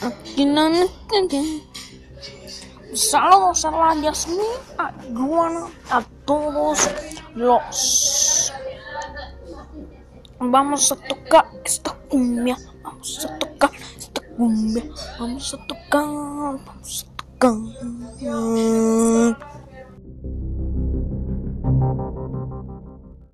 Aquí no me. Saludos a la Yasmin, a Juana, a todos los. Vamos a tocar esta cumbia, vamos a tocar esta cumbia, vamos a tocar, vamos a tocar.